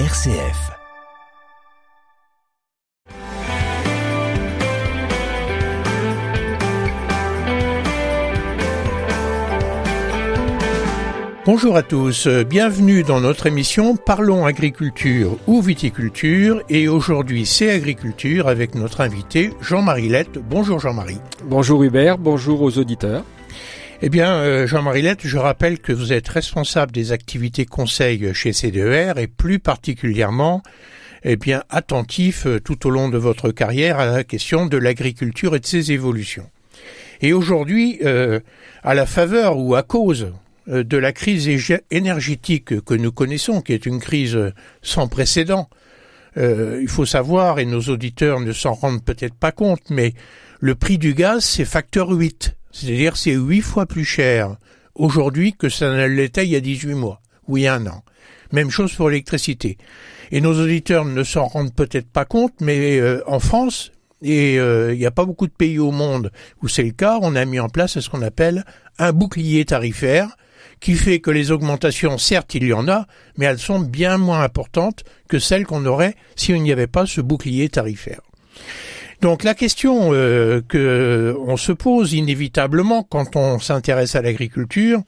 RCF. Bonjour à tous, bienvenue dans notre émission Parlons agriculture ou viticulture et aujourd'hui c'est agriculture avec notre invité Jean-Marie Lette. Bonjour Jean-Marie. Bonjour Hubert, bonjour aux auditeurs. Eh bien, euh, Jean-Marie Lette, je rappelle que vous êtes responsable des activités conseil chez CDER et plus particulièrement, eh bien, attentif euh, tout au long de votre carrière à la question de l'agriculture et de ses évolutions. Et aujourd'hui, euh, à la faveur ou à cause de la crise énergétique que nous connaissons, qui est une crise sans précédent. Il faut savoir, et nos auditeurs ne s'en rendent peut-être pas compte, mais le prix du gaz, c'est facteur 8. C'est-à-dire c'est 8 fois plus cher aujourd'hui que ça ne l'était il y a 18 mois, ou il y a un an. Même chose pour l'électricité. Et nos auditeurs ne s'en rendent peut-être pas compte, mais euh, en France, et il n'y a pas beaucoup de pays au monde où c'est le cas, on a mis en place ce qu'on appelle un bouclier tarifaire qui fait que les augmentations, certes, il y en a, mais elles sont bien moins importantes que celles qu'on aurait si on n'y avait pas ce bouclier tarifaire. Donc la question euh, que on se pose inévitablement quand on s'intéresse à l'agriculture,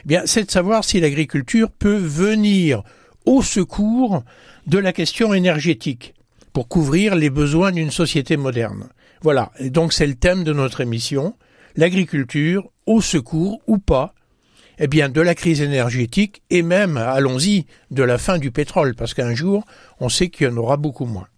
eh bien, c'est de savoir si l'agriculture peut venir au secours de la question énergétique pour couvrir les besoins d'une société moderne. Voilà. Donc c'est le thème de notre émission. L'agriculture au secours ou pas eh bien, de la crise énergétique et même, allons-y, de la fin du pétrole, parce qu'un jour, on sait qu'il y en aura beaucoup moins.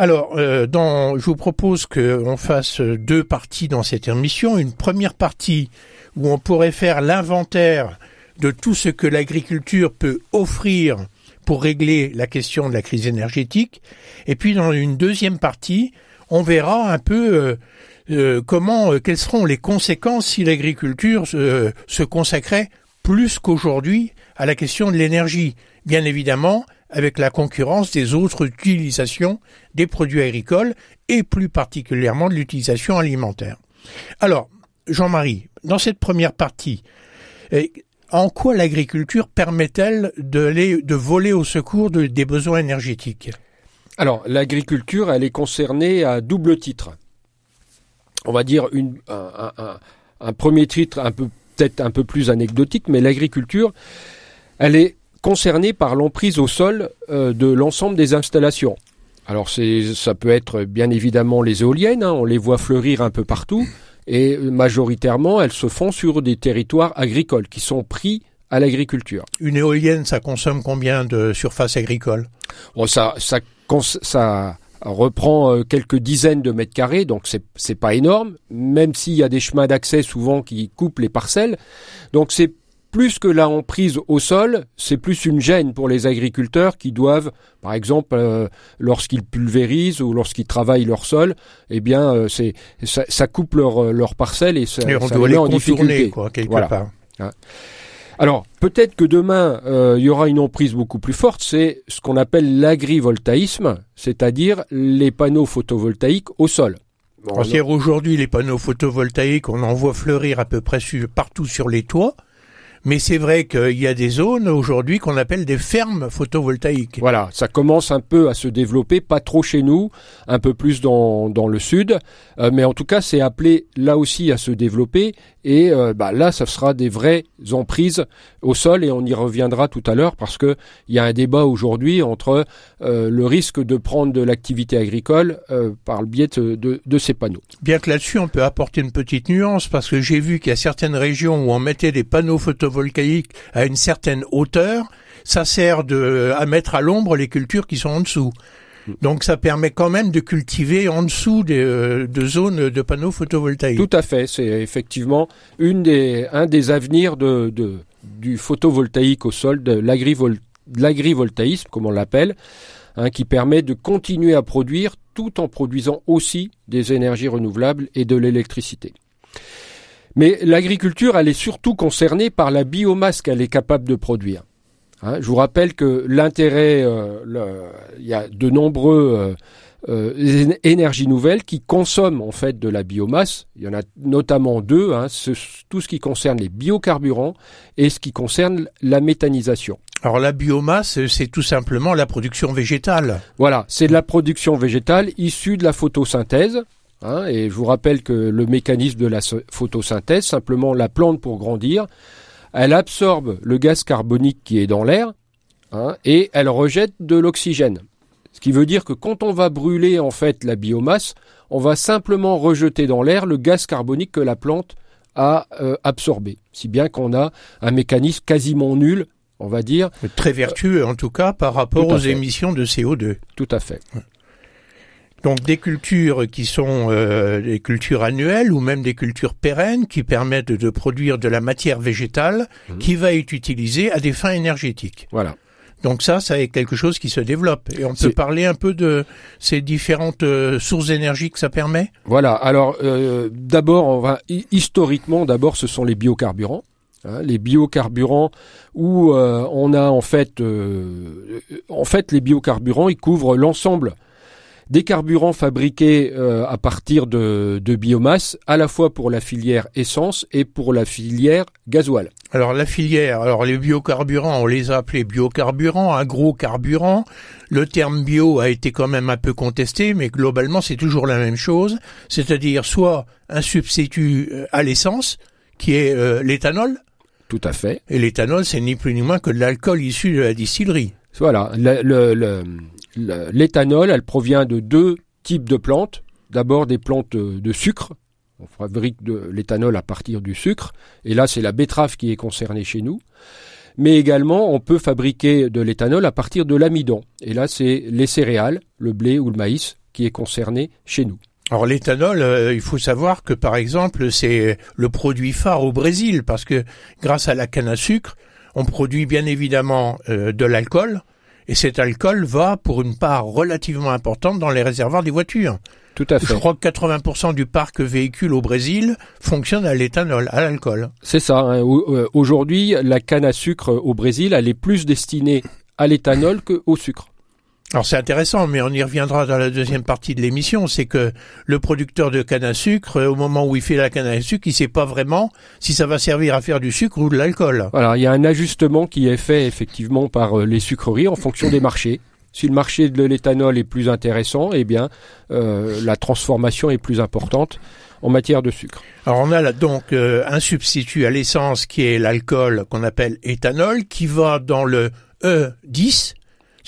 Alors, euh, dans, je vous propose qu'on fasse deux parties dans cette émission. Une première partie où on pourrait faire l'inventaire de tout ce que l'agriculture peut offrir pour régler la question de la crise énergétique. Et puis, dans une deuxième partie, on verra un peu euh, euh, comment, quelles seront les conséquences si l'agriculture se consacrait plus qu'aujourd'hui à la question de l'énergie. Bien évidemment, avec la concurrence des autres utilisations des produits agricoles et plus particulièrement de l'utilisation alimentaire. Alors, Jean-Marie, dans cette première partie, eh, en quoi l'agriculture permet-elle de, voler au secours des besoins énergétiques? Alors, l'agriculture, elle est concernée à double titre on va dire une, un, premier titre un peu peut-être un peu plus anecdotique, mais l'agriculture, elle est concernée par l'emprise au sol euh, de l'ensemble des installations. Alors c'est, ça peut être bien évidemment les éoliennes, hein, on les voit fleurir un peu partout, et majoritairement elles se font sur des territoires agricoles qui sont pris à l'agriculture. Une éolienne, ça consomme combien de surface agricole? Bon, ça, ça, ça reprend euh, quelques dizaines de mètres carrés, donc c'est c'est pas énorme, même s'il y a des chemins d'accès souvent qui coupent les parcelles. Donc c'est plus que la emprise au sol, c'est plus une gêne pour les agriculteurs qui doivent, par exemple, euh, lorsqu'ils pulvérisent ou lorsqu'ils travaillent leur sol, eh bien, euh, c'est ça, coupe leur leur parcelle et ça, on doit les en difficulté. Quoi, quelque part. Hein. Alors, peut-être que demain, euh, il y aura une emprise beaucoup plus forte, c'est ce qu'on appelle l'agrivoltaïsme, c'est-à-dire les panneaux photovoltaïques au sol. Bon, aujourd'hui, les panneaux photovoltaïques, on en voit fleurir à peu près partout sur les toits. Mais c'est vrai qu'il y a des zones aujourd'hui qu'on appelle des fermes photovoltaïques. Voilà, ça commence un peu à se développer, pas trop chez nous, un peu plus dans, dans le sud, euh, mais en tout cas c'est appelé là aussi à se développer et euh, bah, là ça sera des vraies emprises au sol et on y reviendra tout à l'heure parce que il y a un débat aujourd'hui entre euh, le risque de prendre de l'activité agricole par le biais de, de, de ces panneaux. Bien que là-dessus on peut apporter une petite nuance parce que j'ai vu qu'il y a certaines régions où on mettait des panneaux photovoltaïques photovoltaïque à une certaine hauteur, ça sert de, à mettre à l'ombre les cultures qui sont en dessous. Donc ça permet quand même de cultiver en dessous des, euh, de zones de panneaux photovoltaïques. Tout à fait, c'est effectivement une des, un des avenirs de, de du photovoltaïque au sol, de l'agrivoltaïsme, comme on l'appelle, hein, qui permet de continuer à produire tout en produisant aussi des énergies renouvelables et de l'électricité. Mais l'agriculture, elle est surtout concernée par la biomasse qu'elle est capable de produire. Hein, je vous rappelle que l'intérêt, euh, il y a de nombreux euh, euh, énergies nouvelles qui consomment en fait de la biomasse. Il y en a notamment deux, hein, tout ce qui concerne les biocarburants et ce qui concerne la méthanisation. Alors la biomasse, c'est tout simplement la production végétale. Voilà, c'est de la production végétale issue de la photosynthèse. Hein, et je vous rappelle que le mécanisme de la photosynthèse, simplement la plante pour grandir, elle absorbe le gaz carbonique qui est dans l'air hein, et elle rejette de l'oxygène. Ce qui veut dire que quand on va brûler en fait la biomasse, on va simplement rejeter dans l'air le gaz carbonique que la plante a euh, absorbé. Si bien qu'on a un mécanisme quasiment nul, on va dire. Très vertueux en tout cas par rapport aux émissions de CO2. Tout à fait. Donc des cultures qui sont euh, des cultures annuelles ou même des cultures pérennes qui permettent de produire de la matière végétale mhm. qui va être utilisée à des fins énergétiques. Voilà. Donc ça, ça est quelque chose qui se développe. Et on peut parler un peu de ces différentes euh, sources d'énergie que ça permet? Voilà. Alors euh, d'abord, on va historiquement, d'abord, ce sont les biocarburants. Hein, les biocarburants où on a en fait, en fait, les biocarburants, ils couvrent l'ensemble des carburants fabriqués euh, à partir de, biomasse, à la fois pour la filière essence et pour la filière gasoil. Alors la filière, alors les biocarburants, on les a appelés biocarburants, agrocarburants. Le terme bio a été quand même un peu contesté, mais globalement c'est toujours la même chose, c'est-à-dire soit un substitut euh, à l'essence, qui est euh, l'éthanol. Tout à fait. Et l'éthanol, c'est ni plus ni moins que de l'alcool issu de la distillerie. Voilà, le, le l'éthanol, elle provient de deux types de plantes. D'abord des plantes de sucre. On fabrique de l'éthanol à partir du sucre. Et là, c'est la betterave qui est concernée chez nous. Mais également, on peut fabriquer de l'éthanol à partir de l'amidon. Et là, c'est les céréales, le blé ou le maïs, qui est concerné chez nous. Alors l'éthanol, euh, il faut savoir que par exemple, c'est le produit phare au Brésil parce que grâce à la canne à sucre, on produit bien évidemment euh, de l'alcool, et cet alcool va pour une part relativement importante dans les réservoirs des voitures. Tout à fait. Je crois que 80% du parc véhicule au Brésil fonctionne à l'éthanol, à l'alcool. C'est ça. Hein. Euh, aujourd'hui, la canne à sucre au Brésil, elle est plus destinée à l'éthanol qu'au sucre. Alors c'est intéressant, mais on y reviendra dans la deuxième partie de l'émission. C'est que le producteur de canne à sucre, euh, au moment où il fait la canne à sucre, il sait pas vraiment si ça va servir à faire du sucre ou de l'alcool. Alors il y a un ajustement qui est fait effectivement par euh, les sucreries en fonction des marchés. Si le marché de l'éthanol est plus intéressant, eh bien euh, la transformation est plus importante en matière de sucre. Alors on a là donc un substitut à l'essence qui est l'alcool qu'on appelle éthanol, qui va dans le E10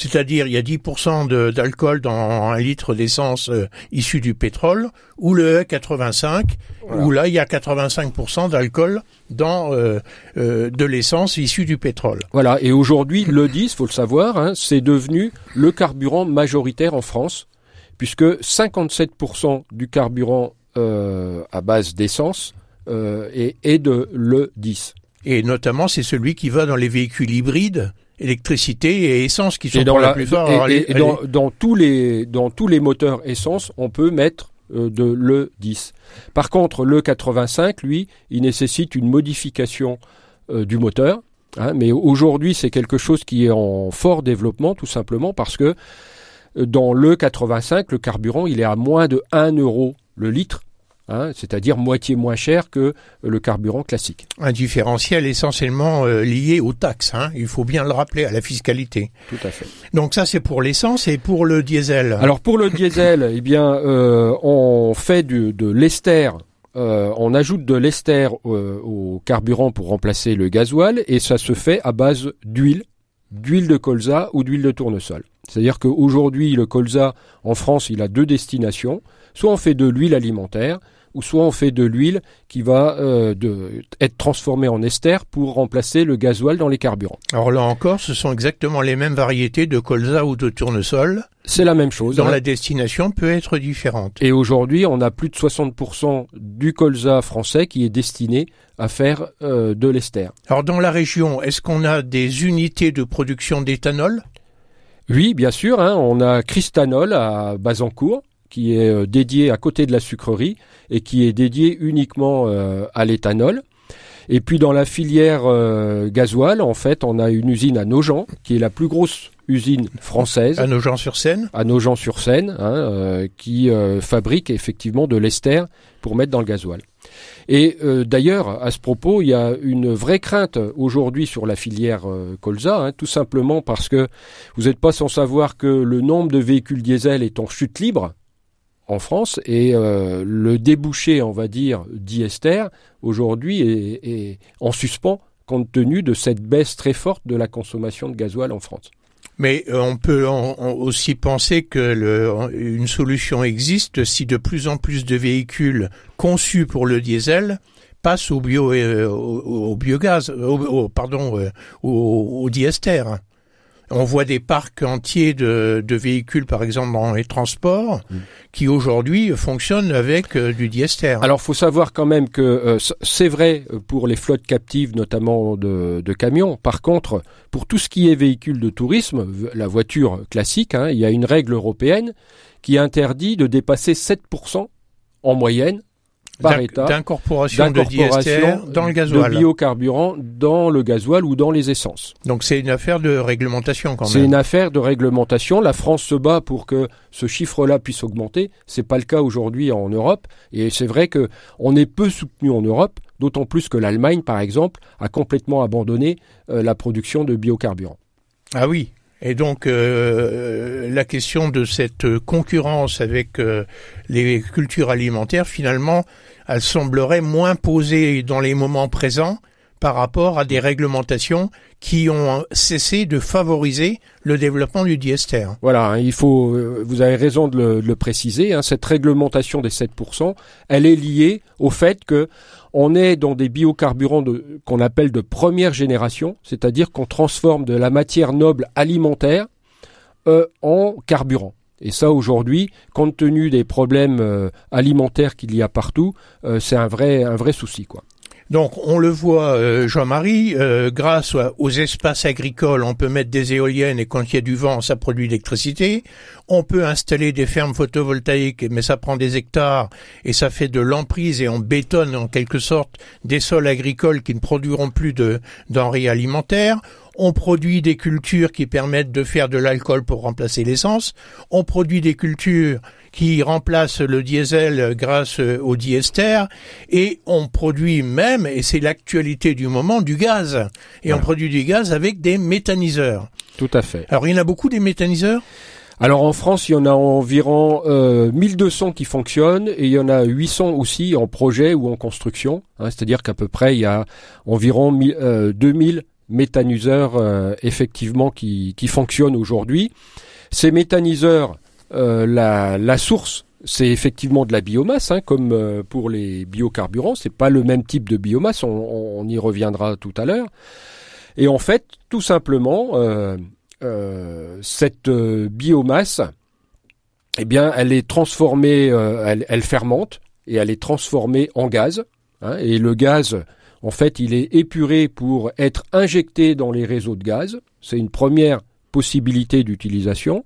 c'est-à-dire il y a 10% d'alcool dans un litre d'essence euh, issue du pétrole, ou le E85, où là il y a 85% d'alcool dans euh, euh, de l'essence issue du pétrole. Voilà, et aujourd'hui le 10, faut le savoir, hein, c'est devenu le carburant majoritaire en France, puisque 57% du carburant à base d'essence est, est de le 10. Et notamment c'est celui qui va dans les véhicules hybrides électricité et essence qui sont dans la, plus forts. Et, dans, tous les dans tous les moteurs essence, on peut mettre euh, de le 10. Par contre, le 85, lui, il nécessite une modification euh, du moteur. Hein, mais aujourd'hui, c'est quelque chose qui est en fort développement, tout simplement parce que euh, dans le 85, le carburant, il est à moins de 1 euro le litre. Hein, c'est-à-dire moitié moins cher que le carburant classique. Un différentiel essentiellement euh, lié aux taxes, hein, il faut bien le rappeler, à la fiscalité. Tout à fait. Donc ça c'est pour l'essence et pour le diesel. Alors pour le diesel, eh bien euh, on fait de l'ester euh, on ajoute de l'ester au carburant pour remplacer le gasoil et ça se fait à base d'huile, d'huile de colza ou d'huile de tournesol. C'est-à-dire qu'aujourd'hui, le colza en France, il a deux destinations. Soit on fait de l'huile alimentaire, ou soit on fait de l'huile qui va euh, de, être transformée en ester pour remplacer le gasoil dans les carburants. Alors là encore, ce sont exactement les mêmes variétés de colza ou de tournesol. C'est la même chose. Dont hein. la destination peut être différente. Et aujourd'hui, on a plus de 60% du colza français qui est destiné à faire euh, de l'ester. Alors dans la région, est-ce qu'on a des unités de production d'éthanol? Oui, bien sûr. Hein, on a Cristanol à Bazancourt qui est euh, dédié à côté de la sucrerie et qui est dédié uniquement euh, à l'éthanol. Et puis dans la filière euh, gasoil, en fait, on a une usine à Nogent, qui est la plus grosse usine française. À Nogent-sur-Seine À Nogent-sur-Seine, hein, euh, qui euh, fabrique effectivement de l'ester pour mettre dans le gasoil. Et d'ailleurs, à ce propos, il y a une vraie crainte aujourd'hui sur la filière colza, hein, tout simplement parce que vous n'êtes pas sans savoir que le nombre de véhicules diesel est en chute libre en France et euh, le débouché, on va dire, d'Iester aujourd'hui est, en suspens compte tenu de cette baisse très forte de la consommation de gasoil en France. Mais euh, on peut aussi penser que une solution existe si de plus en plus de véhicules conçus pour le diesel passent au bio euh, au, biogaz, au, pardon, au diester. On voit des parcs entiers de, véhicules, par exemple dans les transports, mm. qui aujourd'hui fonctionnent avec euh, du diester. Alors, faut savoir quand même que euh, c'est vrai pour les flottes captives, notamment de, camions. Par contre, pour tout ce qui est véhicule de tourisme, la voiture classique, hein, il y a une règle européenne qui interdit de dépasser 7% en moyenne d'incorporation de dans le gasoil. De biocarburant dans le gasoil ou dans les essences. Donc c'est une affaire de réglementation quand même. C'est une affaire de réglementation. La France se bat pour que ce chiffre-là puisse augmenter. C'est pas le cas aujourd'hui en Europe. Et c'est vrai que on est peu soutenu en Europe, d'autant plus que l'Allemagne, par exemple, a complètement abandonné euh, la production de biocarburants. Ah oui, et donc euh, la question de cette concurrence avec euh, les cultures alimentaires, finalement, elle semblerait moins posée dans les moments présents par rapport à des réglementations qui ont cessé de favoriser le développement du diester. Voilà, hein, il faut, euh, vous avez raison de le, préciser, hein, cette réglementation des 7%, elle est liée au fait que on est dans des biocarburants qu'on appelle de première génération, c'est-à-dire qu'on transforme de la matière noble alimentaire euh, en carburant. Et ça, aujourd'hui, compte tenu des problèmes euh, alimentaires qu'il y a partout, c'est un vrai, un vrai souci, quoi. Donc on le voit, euh, Jean-Marie, euh, grâce aux espaces agricoles, on peut mettre des éoliennes et quand il y a du vent, ça produit l'électricité. On peut installer des fermes photovoltaïques, mais ça prend des hectares et ça fait de l'emprise et on bétonne en quelque sorte des sols agricoles qui ne produiront plus de denrées alimentaires. On produit des cultures qui permettent de faire de l'alcool pour remplacer l'essence. On produit des cultures qui remplacent le diesel grâce au diester. Et on produit même, et c'est l'actualité du moment, du gaz. Et on produit du gaz avec des méthaniseurs. Tout à fait. Alors il y en a beaucoup des méthaniseurs? Alors en France, il y en a environ euh, 1200 qui fonctionnent et il y en a 800 aussi en projet ou en construction. Hein, C'est-à-dire qu'à peu près il y a environ 2000 méthaniseurs euh, effectivement qui, qui fonctionnent aujourd'hui. Ces méthaniseurs, euh, la, la, source, c'est effectivement de la biomasse, hein, comme euh, pour les biocarburants. C'est pas le même type de biomasse. On, on y reviendra tout à l'heure. Et en fait, tout simplement, cette biomasse, eh bien, elle est transformée, elle, elle, fermente et elle est transformée en gaz. Hein, et le gaz, en fait, il est épuré pour être injecté dans les réseaux de gaz. C'est une première possibilité d'utilisation.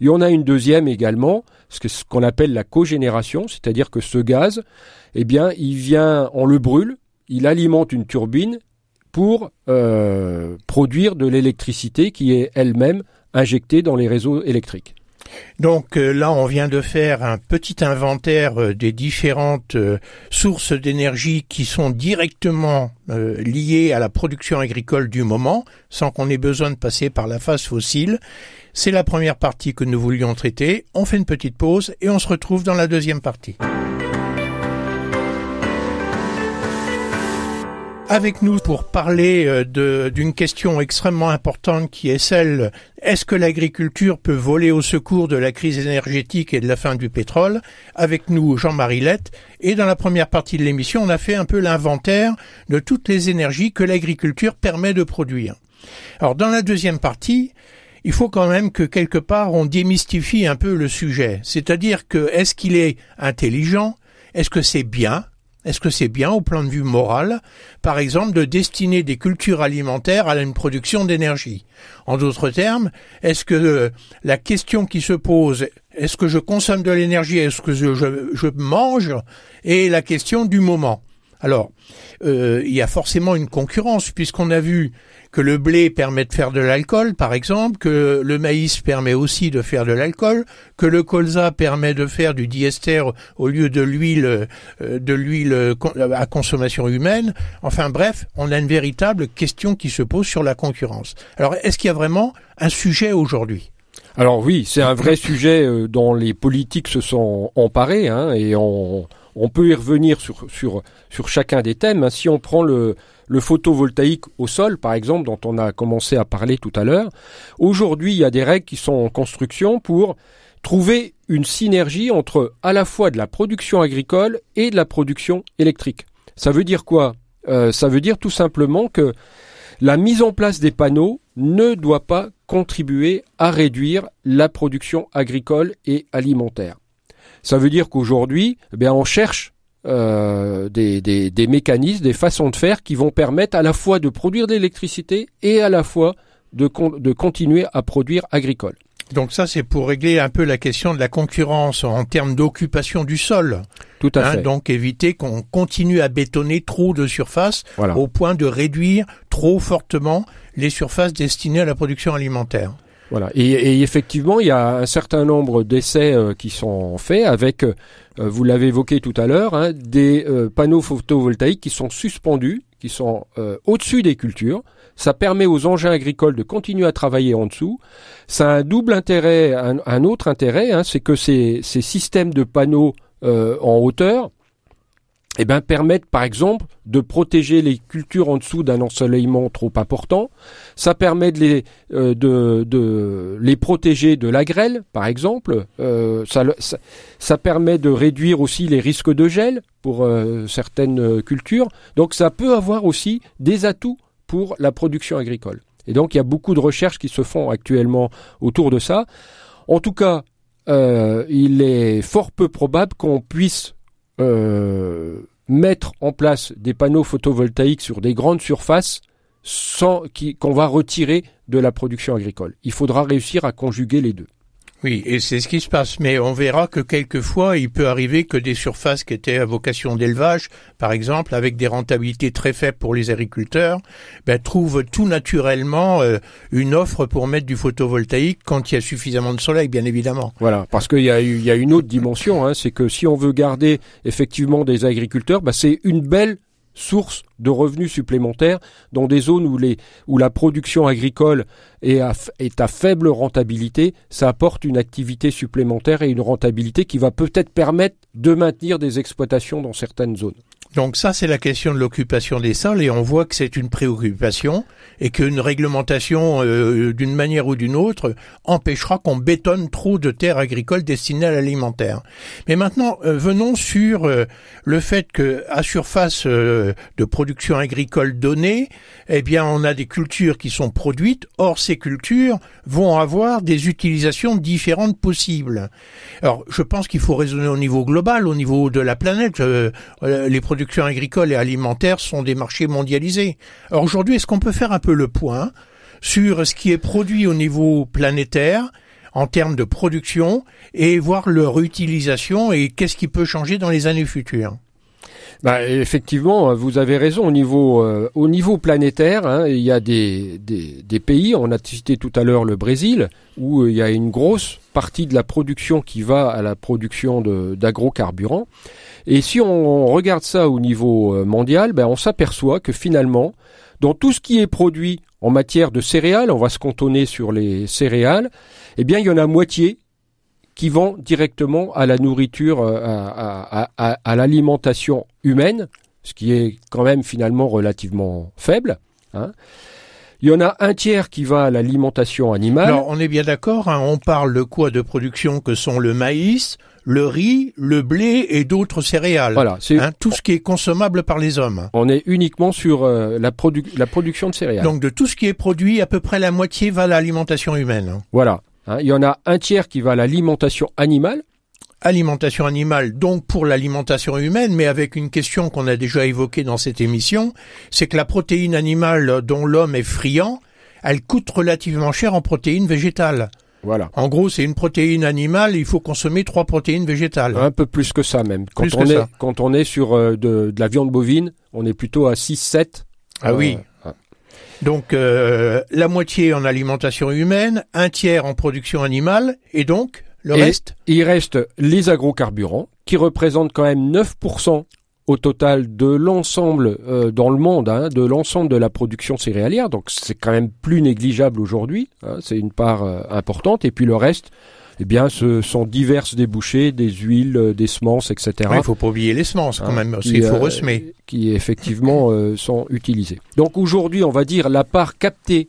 Et on a une deuxième également, ce qu'on appelle la cogénération, c'est-à-dire que ce gaz, eh bien, il vient, on le brûle, il alimente une turbine pour euh, produire de l'électricité qui est elle-même injectée dans les réseaux électriques. Donc euh, là, on vient de faire un petit inventaire euh, des différentes euh, sources d'énergie qui sont directement liées à la production agricole du moment, sans qu'on ait besoin de passer par la phase fossile. C'est la première partie que nous voulions traiter. On fait une petite pause et on se retrouve dans la deuxième partie. Avec nous pour parler euh, d'une question extrêmement importante qui est celle est-ce que l'agriculture peut voler au secours de la crise énergétique et de la fin du pétrole? Avec nous Jean-Marie Lette. Et dans la première partie de l'émission on a fait un peu l'inventaire de toutes les énergies que l'agriculture permet de produire. Alors dans la deuxième partie, il faut quand même que quelque part on démystifie un peu le sujet, c'est-à-dire que est-ce qu'il est intelligent? Est-ce que c'est bien? Est-ce que c'est bien au plan de vue moral, par exemple, de destiner des cultures alimentaires à une production d'énergie? En d'autres termes, est-ce que euh, la question qui se pose, est-ce que je consomme de l'énergie, est-ce que je, je, mange, est la question du moment Alors, euh, il y a forcément une concurrence puisqu'on a vu que le blé permet de faire de l'alcool, par exemple, que le maïs permet aussi de faire de l'alcool, que le colza permet de faire du diester au lieu de l'huile, euh, l'huile à consommation humaine. Enfin bref, on a une véritable question qui se pose sur la concurrence. Alors, est-ce qu'il y a vraiment un sujet aujourd'hui? Alors oui, c'est un vrai sujet euh, dont les politiques se sont emparés, hein, et on, on, peut y revenir sur, chacun des thèmes. Hein. Si on prend le, le photovoltaïque au sol, par exemple, dont on a commencé à parler tout à l'heure, aujourd'hui, il y a des règles qui sont en construction pour trouver une synergie entre à la fois de la production agricole et de la production électrique. Ça veut dire quoi? Euh, Ça veut dire tout simplement que la mise en place des panneaux ne doit pas contribuer à réduire la production agricole et alimentaire. Ça veut dire qu'aujourd'hui, eh on cherche euh, des, des, mécanismes, des façons de faire qui vont permettre à la fois de produire de l'électricité et à la fois de, de continuer à produire agricole. Donc ça, c'est pour régler un peu la question de la concurrence en termes d'occupation du sol. Tout à hein, fait. Donc éviter qu'on continue à bétonner trop de surface au point de réduire trop fortement les surfaces destinées à la production alimentaire. Voilà. Et, effectivement, il y a un certain nombre d'essais euh, qui sont faits avec, euh, vous l'avez évoqué tout à l'heure, hein, des euh, panneaux photovoltaïques qui sont suspendus, qui sont au-dessus des cultures. Ça permet aux engins agricoles de continuer à travailler en dessous. Ça a un double intérêt, un, autre intérêt, hein, c'est que ces, ces, systèmes de panneaux en hauteur eh ben, permettent par exemple de protéger les cultures en dessous d'un ensoleillement trop important. Ça permet de les, euh, de, de, les protéger de la grêle, par exemple. Euh, ça, ça, permet de réduire aussi les risques de gel pour euh, certaines cultures. Donc ça peut avoir aussi des atouts pour la production agricole. Et donc il y a beaucoup de recherches qui se font actuellement autour de ça. En tout cas, il est fort peu probable qu'on puisse euh, mettre en place des panneaux photovoltaïques sur des grandes surfaces sans qu'on va retirer de la production agricole. Il faudra réussir à conjuguer les deux. Oui, et c'est ce qui se passe. Mais on verra que quelquefois, il peut arriver que des surfaces qui étaient à vocation d'élevage, par exemple, avec des rentabilités très faibles pour les agriculteurs, ben, trouvent tout naturellement euh, une offre pour mettre du photovoltaïque quand il y a suffisamment de soleil, bien évidemment. Voilà, parce qu'il y a, une autre dimension, hein, c'est que si on veut garder effectivement des agriculteurs, ben, c'est une belle source de revenus supplémentaires dans des zones où, la production agricole est à, est à faible rentabilité, ça apporte une activité supplémentaire et une rentabilité qui va peut-être permettre de maintenir des exploitations dans certaines zones. Donc ça, c'est la question de l'occupation des sols et on voit que c'est une préoccupation et qu'une réglementation euh, d'une manière ou d'une autre empêchera qu'on bétonne trop de terres agricoles destinées à l'alimentaire. Mais maintenant, euh, venons sur euh, le fait que à surface de production agricole donnée, eh bien, on a des cultures qui sont produites. Or, ces cultures vont avoir des utilisations différentes possibles. Alors, je pense qu'il faut raisonner au niveau global, au niveau de la planète. les productions production agricole et alimentaire sont des marchés mondialisés. Alors aujourd'hui, est-ce qu'on peut faire un peu le point sur ce qui est produit au niveau planétaire en termes de production et voir leur utilisation et qu'est-ce qui peut changer dans les années futures? Bah, effectivement, vous avez raison. Au niveau, euh, planétaire, hein, il y a des, pays, on a cité tout à l'heure le Brésil, où euh, il y a une grosse partie de la production qui va à la production d'agrocarburants. Et si on regarde ça au niveau euh, mondial, ben on s'aperçoit que finalement, dans tout ce qui est produit en matière de céréales, on va se cantonner sur les céréales, eh bien il y en a moitié qui vont directement à la nourriture, euh, à, à, à, l'alimentation humaine, ce qui est quand même finalement relativement faible. Hein. Il y en a un tiers qui va à l'alimentation animale. Alors, on est bien d'accord, hein, on parle de quoi de production que sont le maïs, le riz, le blé et d'autres céréales. Voilà, c'est hein, tout ce qui est consommable par les hommes. On est uniquement sur euh, la, la production de céréales. Donc de tout ce qui est produit, à peu près la moitié va à l'alimentation humaine. Voilà. Hein, il y en a un tiers qui va à l'alimentation animale. Alimentation animale, donc pour l'alimentation humaine, mais avec une question qu'on a déjà évoquée dans cette émission, c'est que la protéine animale dont l'homme est friand, elle coûte relativement cher en protéines végétales. Voilà. En gros, c'est une protéine animale, il faut consommer trois protéines végétales. Un peu plus que ça même. Quand Plus on que est ça. quand on est sur euh, de, de la viande bovine, on est plutôt à 6 7. Ah oui. Donc euh, la moitié en alimentation humaine, un tiers en production animale, et donc le Et- reste Il reste les agrocarburants qui représentent quand même 9% au total de l'ensemble euh, dans le monde, hein, de l'ensemble de la production céréalière. Donc c'est quand même plus négligeable aujourd'hui. hein, c'est une part euh, importante. Et puis le reste, eh bien, ce sont diverses débouchés, des huiles, euh, des semences, etc. Ouais, Il faut pas oublier les semences quand Hein, même, parce qu'il faut euh, ressemer. qui effectivement euh, sont utilisés. Donc aujourd'hui, on va dire la part captée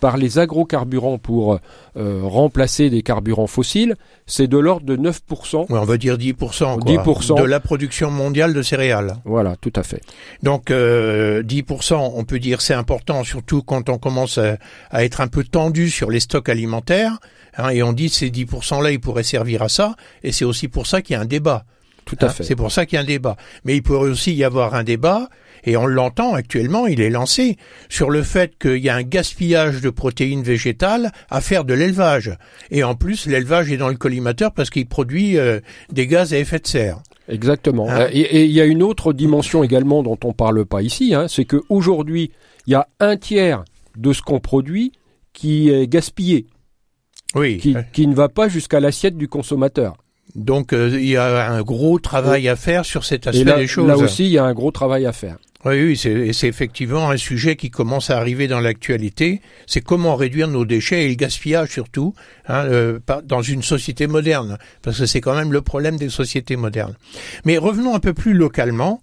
par les agrocarburants pour euh, remplacer des carburants fossiles, c'est de l'ordre de 9%. Ouais, on va dire 10%, quoi, 10%. de la production mondiale de céréales. Voilà, tout à fait. Donc euh, 10%, on peut dire c'est important, surtout quand on commence à, à être un peu tendu sur les stocks alimentaires. Hein, et on dit ces 10%-là, ils pourraient servir à ça. Et c'est aussi pour ça qu'il y a un débat. Tout à Hein, fait. C'est pour ça qu'il y a un débat. Mais il pourrait aussi y avoir un débat, et on l'entend actuellement, il est lancé, sur le fait qu'il y a un gaspillage de protéines végétales à faire de l'élevage. Et en plus, l'élevage est dans le collimateur parce qu'il produit euh, des gaz à effet de serre. Exactement. Hein Euh, Et et il y a une autre dimension également dont on parle pas ici, hein, c'est qu'aujourd'hui, il y a un tiers de ce qu'on produit qui est gaspillé, Oui. qui, qui ne va pas jusqu'à l'assiette du consommateur. Donc euh, il y a un gros travail à faire sur cet aspect là, des choses. là aussi, il y a un gros travail à faire. Oui, oui, c'est effectivement un sujet qui commence à arriver dans l'actualité. C'est comment réduire nos déchets et le gaspillage surtout hein, euh, dans une société moderne, parce que c'est quand même le problème des sociétés modernes. Mais revenons un peu plus localement.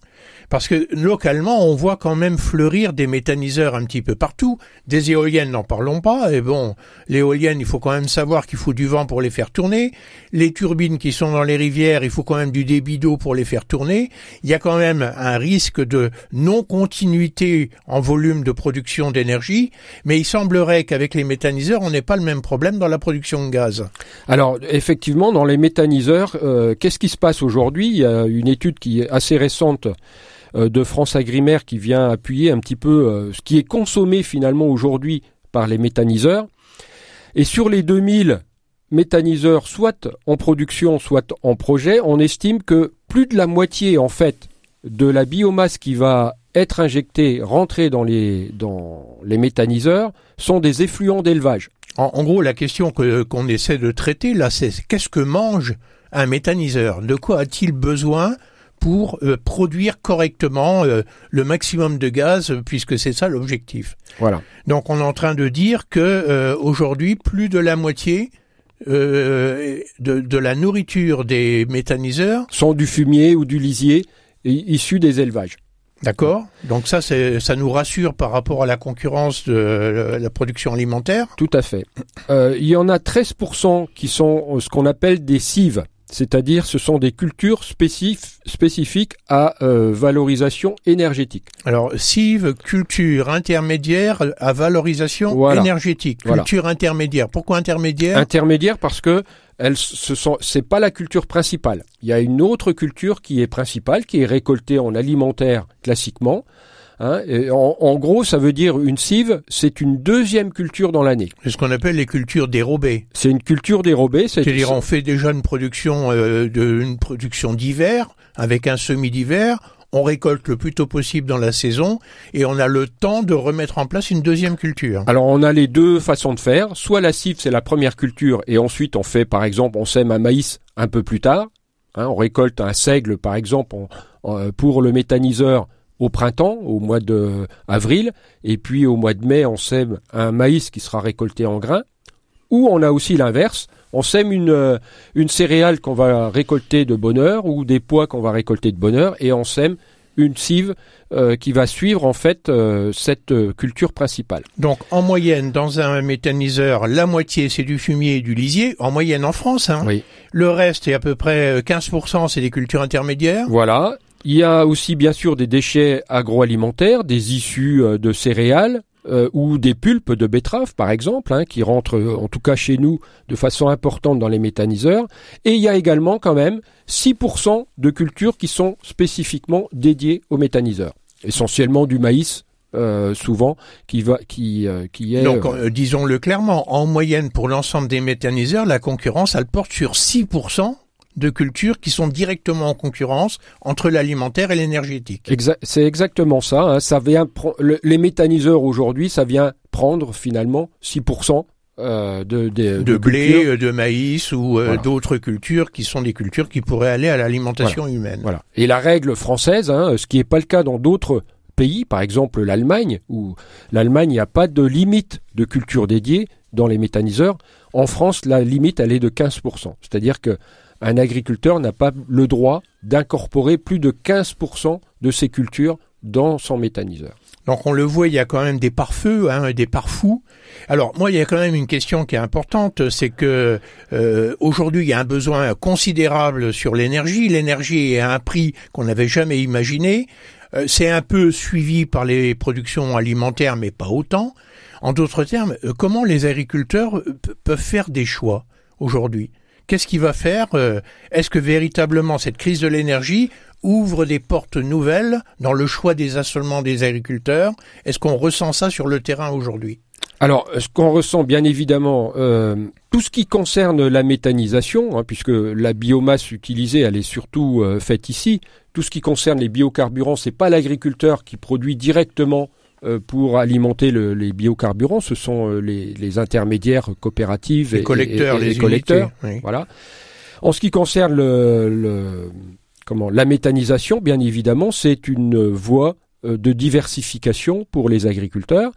Parce que localement, on voit quand même fleurir des méthaniseurs un petit peu partout. Des éoliennes, n'en parlons pas. Et bon, l'éolienne, il faut quand même savoir qu'il faut du vent pour les faire tourner. Les turbines qui sont dans les rivières, il faut quand même du débit d'eau pour les faire tourner. Il y a quand même un risque de non-continuité en volume de production d'énergie. Mais il semblerait qu'avec les méthaniseurs, on n'ait pas le même problème dans la production de gaz. Alors effectivement, dans les méthaniseurs, euh, qu'est-ce qui se passe aujourd'hui? Il y a une étude qui est assez récente de France Agrimaire qui vient appuyer un petit peu euh, ce qui est consommé finalement aujourd'hui par les méthaniseurs. Et sur les 2000 méthaniseurs, soit en production, soit en projet, on estime que plus de la moitié en fait de la biomasse qui va être injectée, rentrer dans les, méthaniseurs, sont des effluents d'élevage. En, gros, la question que qu'on essaie de traiter là, c'est qu'est-ce que mange un méthaniseur? De quoi a-t-il besoin pour euh, produire correctement euh, le maximum de gaz, euh, puisque c'est ça l'objectif. Voilà. Donc, on est en train de dire que euh, aujourd'hui, plus de la moitié euh, de, de la nourriture des méthaniseurs, sont du fumier ou du lisier i- issu des élevages. d'accord. Donc ça, ça nous rassure par rapport à la concurrence de euh, la production alimentaire. Tout à fait. Euh, il y en a 13% qui sont ce qu'on appelle des cives, c'est-à-dire ce sont des cultures spécif- spécifiques à euh, valorisation énergétique. Alors, cive, culture intermédiaire à valorisation Voilà. énergétique. Voilà. Culture intermédiaire. Pourquoi intermédiaire? Intermédiaire parce que elles, ce sont, c'est pas la culture principale. Il y a une autre culture qui est principale, qui est récoltée en alimentaire classiquement. Hein. Et en, en gros, ça veut dire une cive, c'est une deuxième culture dans l'année. C'est ce qu'on appelle les cultures dérobées. C'est une culture dérobée. C'est C'est-à-dire, on fait déjà une production, euh, de, une production d'hiver avec un semis d'hiver. On récolte le plus tôt possible dans la saison et on a le temps de remettre en place une deuxième culture. Alors on a les deux façons de faire. Soit la cive c'est la première culture et ensuite on fait par exemple on sème un maïs un peu plus tard. Hein, on récolte un seigle par exemple pour le méthaniseur au printemps, au mois de avril, et puis au mois de mai on sème un maïs qui sera récolté en grains. Ou on a aussi l'inverse, on sème une, euh, une céréale qu'on va récolter de bonne heure ou des pois qu'on va récolter de bonne heure et on sème une cive euh, qui va suivre en fait euh, cette euh, culture principale. Donc, en moyenne, dans un méthaniseur, la moitié c'est du fumier et du lisier. En moyenne en France, hein. Oui. Le reste est à peu près euh, 15%, c'est des cultures intermédiaires. Voilà. Il y a aussi bien sûr des déchets agroalimentaires, des issues euh, de céréales euh, ou des pulpes de betteraves par exemple, hein, qui rentrent euh, en tout cas chez nous de façon importante dans les méthaniseurs. Et il y a également quand même 6% de cultures qui sont spécifiquement dédiées aux méthaniseurs. Essentiellement du maïs euh, souvent qui va qui euh, qui est donc disons-le clairement en moyenne pour l'ensemble des méthaniseurs la concurrence elle porte sur 6% de cultures qui sont directement en concurrence entre l'alimentaire et l'énergétique. c'est exactement ça. Hein. Ça vient les méthaniseurs aujourd'hui, ça vient prendre finalement 6% de, de, de, blé, de maïs ou d'autres cultures qui sont des cultures qui pourraient aller à l'alimentation humaine. Voilà. Et la règle française, hein, ce qui n'est pas le cas dans d'autres pays, par exemple l'Allemagne, où l'Allemagne, n'y a pas de limite de culture dédiée dans les méthaniseurs. En France, la limite, elle est de 15%. C'est-à-dire que un agriculteur n'a pas le droit d'incorporer plus de 15% de ses cultures dans son méthaniseur. Donc on le voit, il y a quand même des pare-feux, hein, des pare-fous. Alors moi, il y a quand même une question qui est importante, c'est que euh, aujourd'hui, il y a un besoin considérable sur l'énergie. L'énergie est à un prix qu'on n'avait jamais imaginé. Euh, c'est un peu suivi par les productions alimentaires, mais pas autant. En d'autres termes, euh, comment les agriculteurs peuvent faire des choix aujourd'hui? Qu'est-ce qui va faire Est-ce que véritablement cette crise de l'énergie ouvre des portes nouvelles dans le choix des assolements des agriculteurs? Est-ce qu'on ressent ça sur le terrain aujourd'hui? Alors, ce qu'on ressent bien évidemment, tout ce qui concerne la méthanisation, hein, puisque la biomasse utilisée, elle est surtout faite ici, tout ce qui concerne les biocarburants, c'est pas l'agriculteur qui produit directement euh, pour alimenter les biocarburants, ce sont euh, les, intermédiaires coopératives les et, collecteurs, les, collecteurs. Voilà. En ce qui concerne le, comment la méthanisation, bien évidemment, c'est une voie euh, de diversification pour les agriculteurs.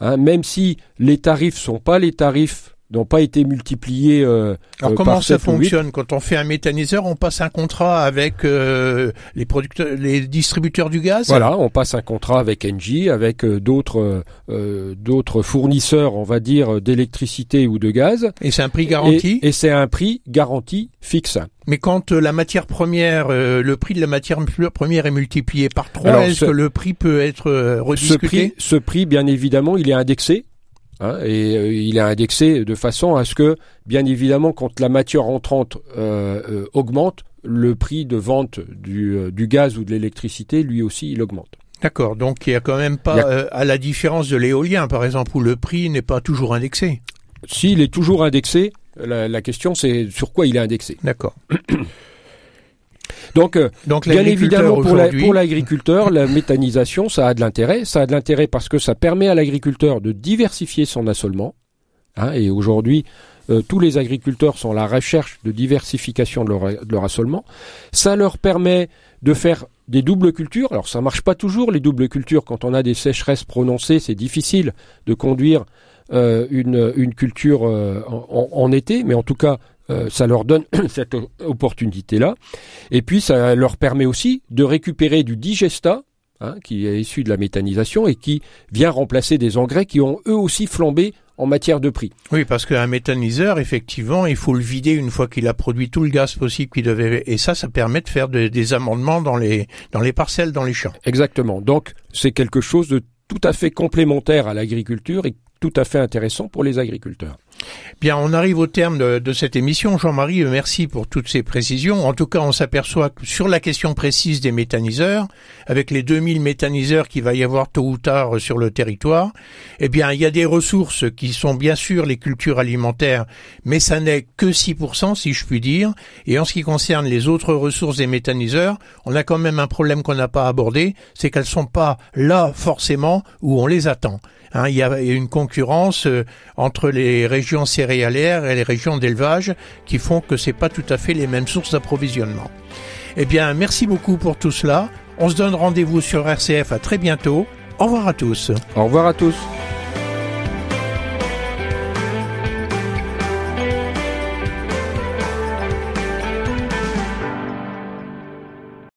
Hein, même si les tarifs sont pas les tarifs n'ont pas été multipliés. Euh, Alors euh, comment ça fonctionne quand on fait un méthaniseur On passe un contrat avec euh, les producteurs, les distributeurs du gaz? Voilà, on passe un contrat avec Engie, avec euh, d'autres d'autres fournisseurs, on va dire d'électricité ou de gaz. Et c'est un prix garanti? Et, c'est un prix garanti fixe. Mais quand la matière première, le prix de la matière première est multiplié par trois, est-ce que le prix peut être rediscuté ce prix, ce prix, bien évidemment, il est indexé Hein, et euh, il est indexé de façon à ce que, bien évidemment, quand la matière entrante euh, euh, augmente, le prix de vente du, du gaz ou de l'électricité, lui aussi, il augmente. D'accord, donc il n'y a quand même pas, à la différence de l'éolien, par exemple, où le prix n'est pas toujours indexé. S'il est toujours indexé, la, la question c'est sur quoi il est indexé. D'accord. Donc, euh, Donc bien évidemment, pour l'agriculteur, la, méthanisation, ça a de l'intérêt. Ça a de l'intérêt parce que ça permet à l'agriculteur de diversifier son assolement. Hein, et aujourd'hui, euh, tous les agriculteurs sont à la recherche de diversification de leur, de leur, assolement. Ça leur permet de faire des doubles cultures. Alors ça marche pas toujours les doubles cultures quand on a des sécheresses prononcées, c'est difficile de conduire euh, une, une, culture en, en, été, mais en tout cas euh, ça leur donne cette opportunité-là. Et puis ça leur permet aussi de récupérer du digesta, hein, qui est issu de la méthanisation et qui vient remplacer des engrais qui ont eux aussi flambé en matière de prix. Oui, parce qu'un méthaniseur, effectivement, il faut le vider une fois qu'il a produit tout le gaz possible qu'il devait, et ça, ça permet de faire des amendements dans les dans les parcelles, dans les champs. Exactement. Donc, c'est quelque chose de tout à fait complémentaire à l'agriculture et tout à fait intéressant pour les agriculteurs. Bien, on arrive au terme de, cette émission. Jean-Marie, merci pour toutes ces précisions. En tout cas, on s'aperçoit que sur la question précise des méthaniseurs, avec les 2000 méthaniseurs qu'il va y avoir tôt ou tard sur le territoire, eh bien, il y a des ressources qui sont bien sûr les cultures alimentaires, mais ça n'est que 6%, si je puis dire. Et en ce qui concerne les autres ressources des méthaniseurs, on a quand même un problème qu'on n'a pas abordé, c'est qu'elles sont pas là forcément où on les attend. Hein, il y a une concurrence euh, entre les régions céréalières et les régions d'élevage qui font que c'est pas tout à fait les mêmes sources d'approvisionnement. Eh bien, merci beaucoup pour tout cela. On se donne rendez-vous sur RCF à très bientôt. Au revoir à tous. Au revoir à tous.